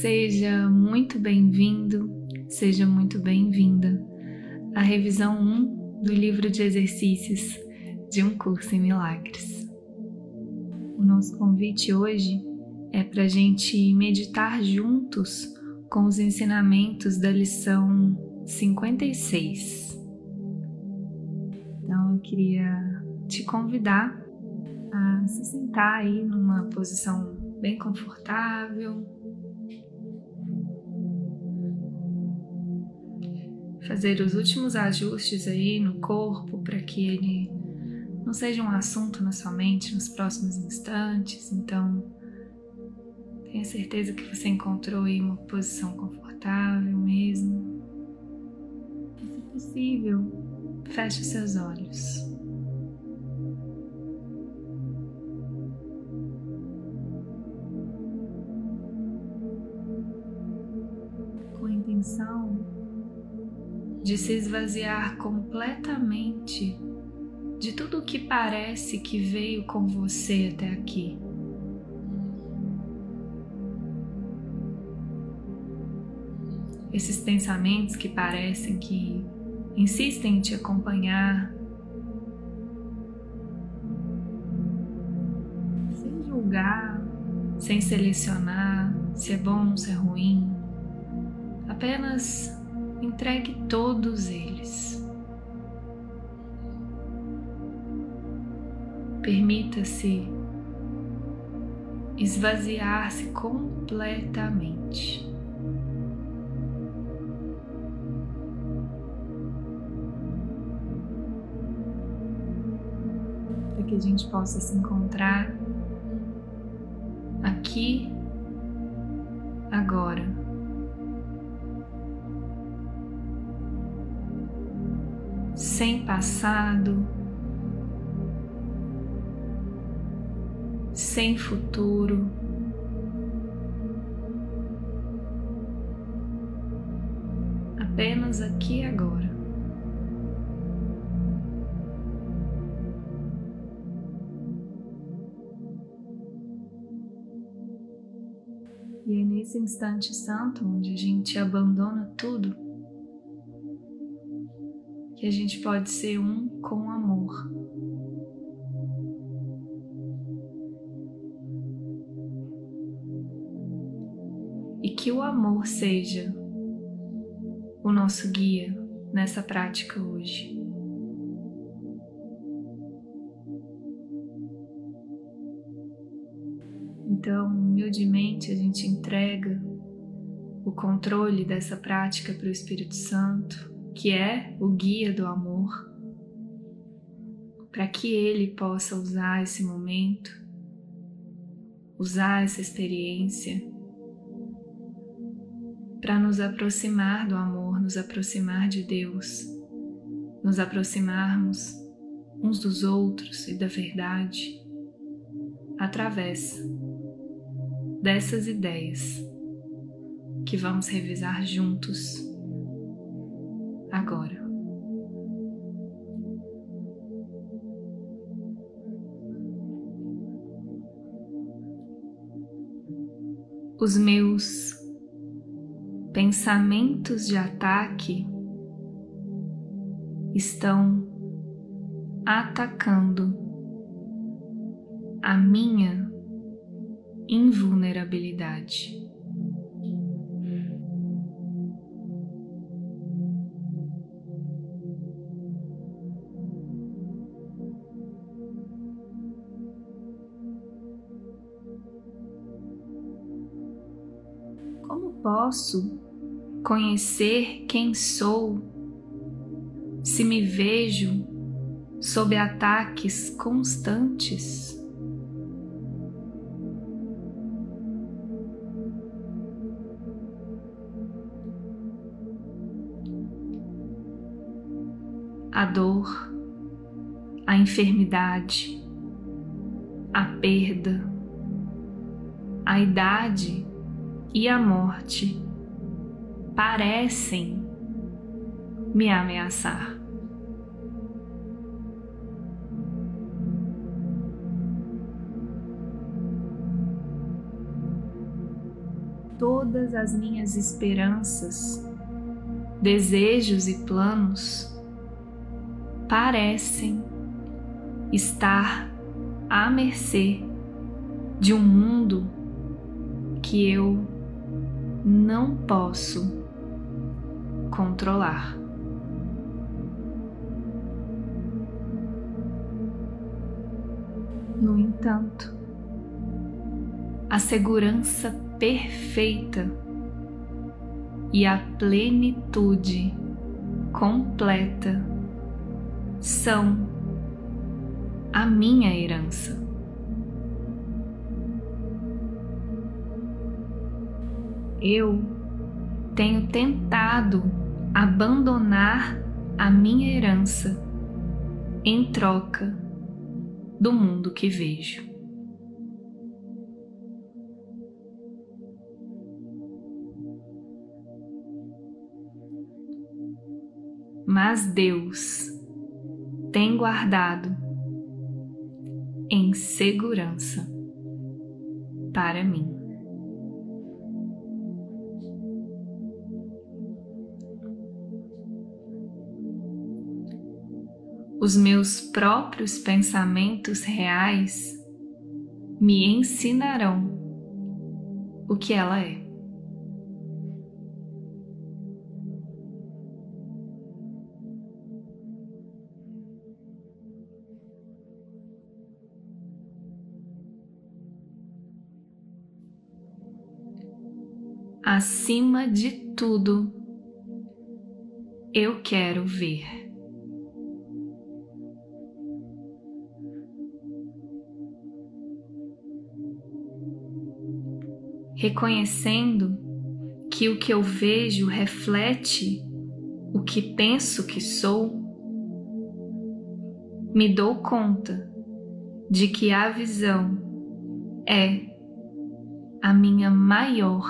Seja muito bem-vindo, seja muito bem-vinda à revisão 1 do livro de exercícios de um curso em milagres. O nosso convite hoje é para a gente meditar juntos com os ensinamentos da lição 56. Então eu queria te convidar a se sentar aí numa posição bem confortável. Fazer os últimos ajustes aí no corpo para que ele não seja um assunto na sua mente nos próximos instantes. Então, tenha certeza que você encontrou aí uma posição confortável mesmo. Se possível, feche seus olhos. De se esvaziar completamente de tudo o que parece que veio com você até aqui. Esses pensamentos que parecem que insistem em te acompanhar, sem julgar, sem selecionar se é bom se é ruim. Apenas entregue todos eles. Permita-se esvaziar-se completamente. Para que a gente possa se encontrar aqui, agora. Sem passado, sem futuro. Apenas aqui e agora. E é nesse instante santo onde a gente abandona tudo que a gente pode ser um com amor. E que o amor seja o nosso guia nessa prática hoje. Então, humildemente, a gente entrega o controle dessa prática para o Espírito Santo que é o guia do amor, para que ele possa usar esse momento, usar essa experiência para nos aproximar do amor, nos aproximar de Deus, nos aproximarmos uns dos outros e da verdade através dessas ideias que vamos revisar juntos agora. Os meus pensamentos de ataque estão atacando a minha invulnerabilidade. Posso conhecer quem sou se me vejo sob ataques constantes? A dor, a enfermidade, a perda, a idade e a morte parecem me ameaçar. todas as minhas esperanças, desejos e planos parecem estar à mercê de um mundo que eu não posso controlar. No entanto, a segurança perfeita e a plenitude completa são a minha herança. Eu tenho tentado abandonar a minha herança em troca do mundo que vejo. Mas Deus tem guardado em segurança para mim. Os meus próprios pensamentos reais me ensinarão o que ela é. Acima de tudo, eu quero ver. Reconhecendo que o que eu vejo reflete o que penso que sou, me dou conta de que a visão é a minha maior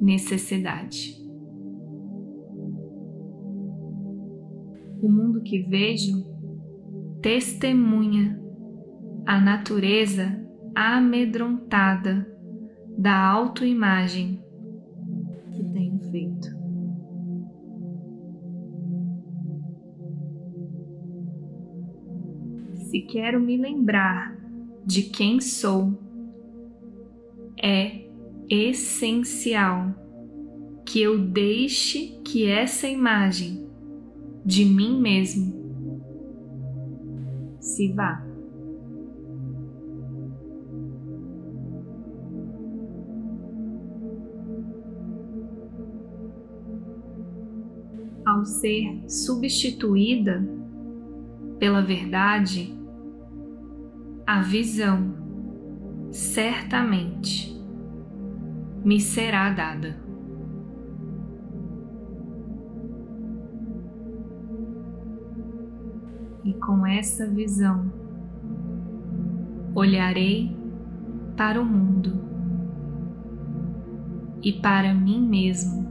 necessidade. O mundo que vejo testemunha a natureza amedrontada da autoimagem que tenho feito. Se quero me lembrar de quem sou, é essencial que eu deixe que essa imagem de mim mesmo se vá. Ser substituída pela verdade, a visão certamente me será dada. E com essa visão, olharei para o mundo e para mim mesmo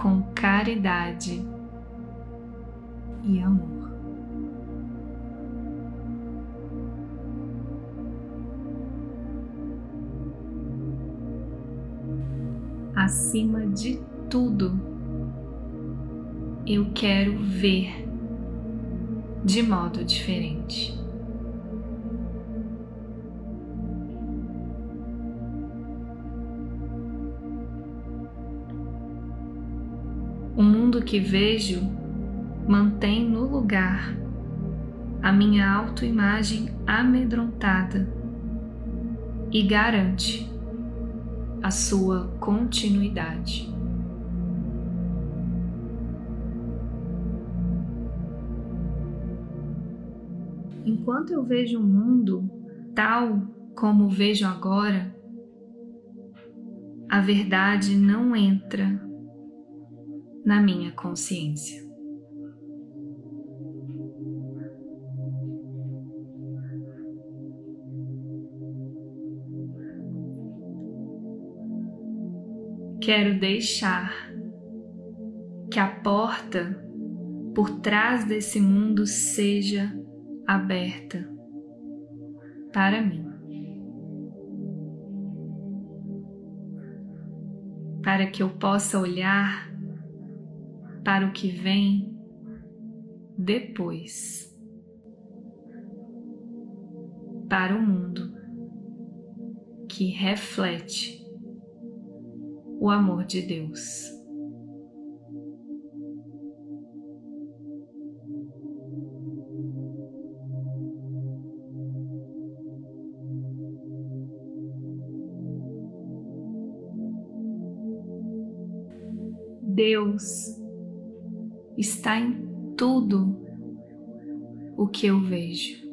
com caridade e amor. Acima de tudo, eu quero ver de modo diferente. Que vejo mantém no lugar a minha autoimagem amedrontada e garante a sua continuidade. Enquanto eu vejo o mundo tal como vejo agora, a verdade não entra na minha consciência. Quero deixar que a porta por trás desse mundo seja aberta para mim. para que eu possa olhar para o que vem depois. Para o mundo que reflete o amor de Deus. Deus está em tudo o que eu vejo.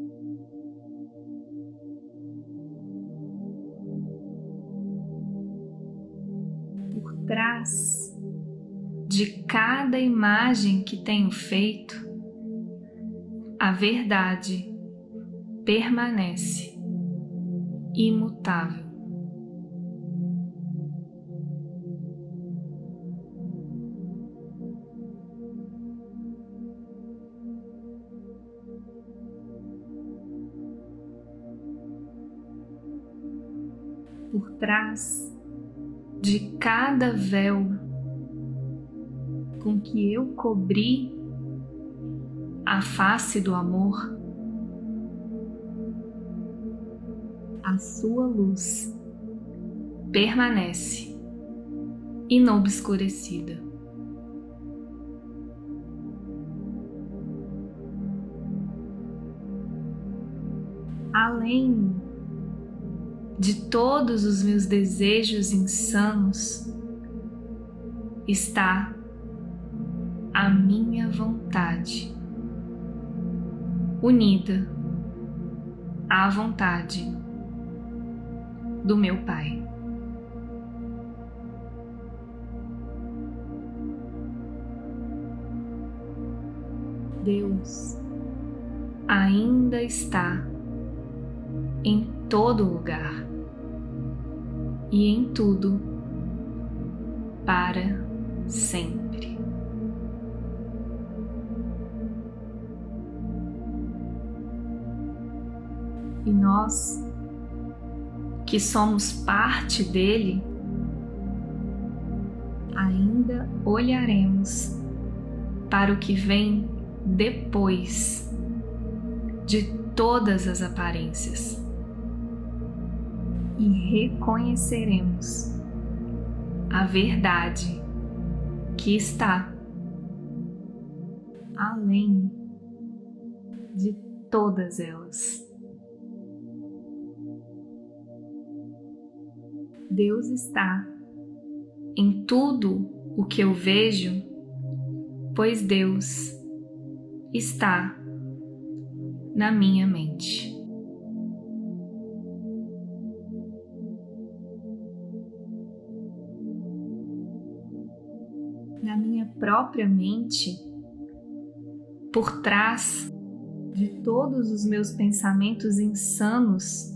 Por trás de cada imagem que tenho feito, a verdade permanece imutável. Por trás de cada véu com que eu cobri a face do amor, a sua luz permanece inobscurecida. Além de todos os meus desejos insanos está a minha vontade, unida à vontade do meu Pai. Deus ainda está em todo lugar e em tudo para sempre. E nós, que somos parte dele, ainda olharemos para o que vem depois de todas as aparências e reconheceremos a verdade que está além de todas elas. Deus está em tudo o que eu vejo, pois Deus está na minha mente. Própria mente, por trás de todos os meus pensamentos insanos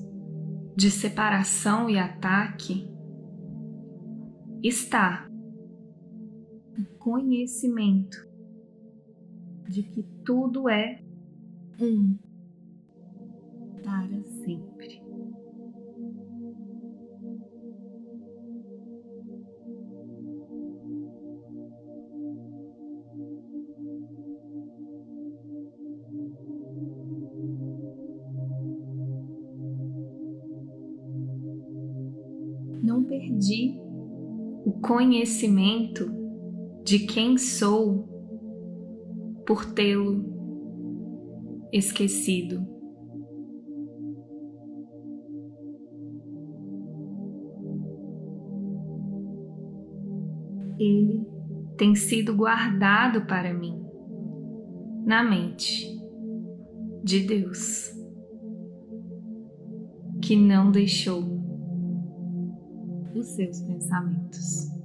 de separação e ataque, está o conhecimento de que tudo é um para sempre. Conhecimento de quem sou por tê-lo esquecido. ele tem sido guardado para mim na mente de Deus, que não deixou os seus pensamentos.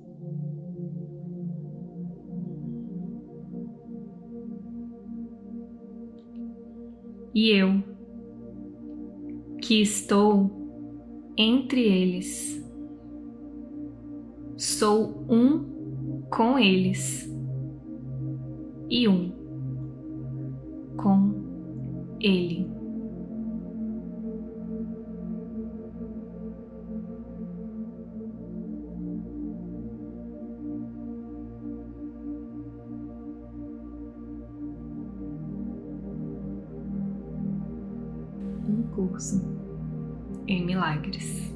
E eu, que estou entre eles, sou um com eles e um com Ele. Curso em milagres.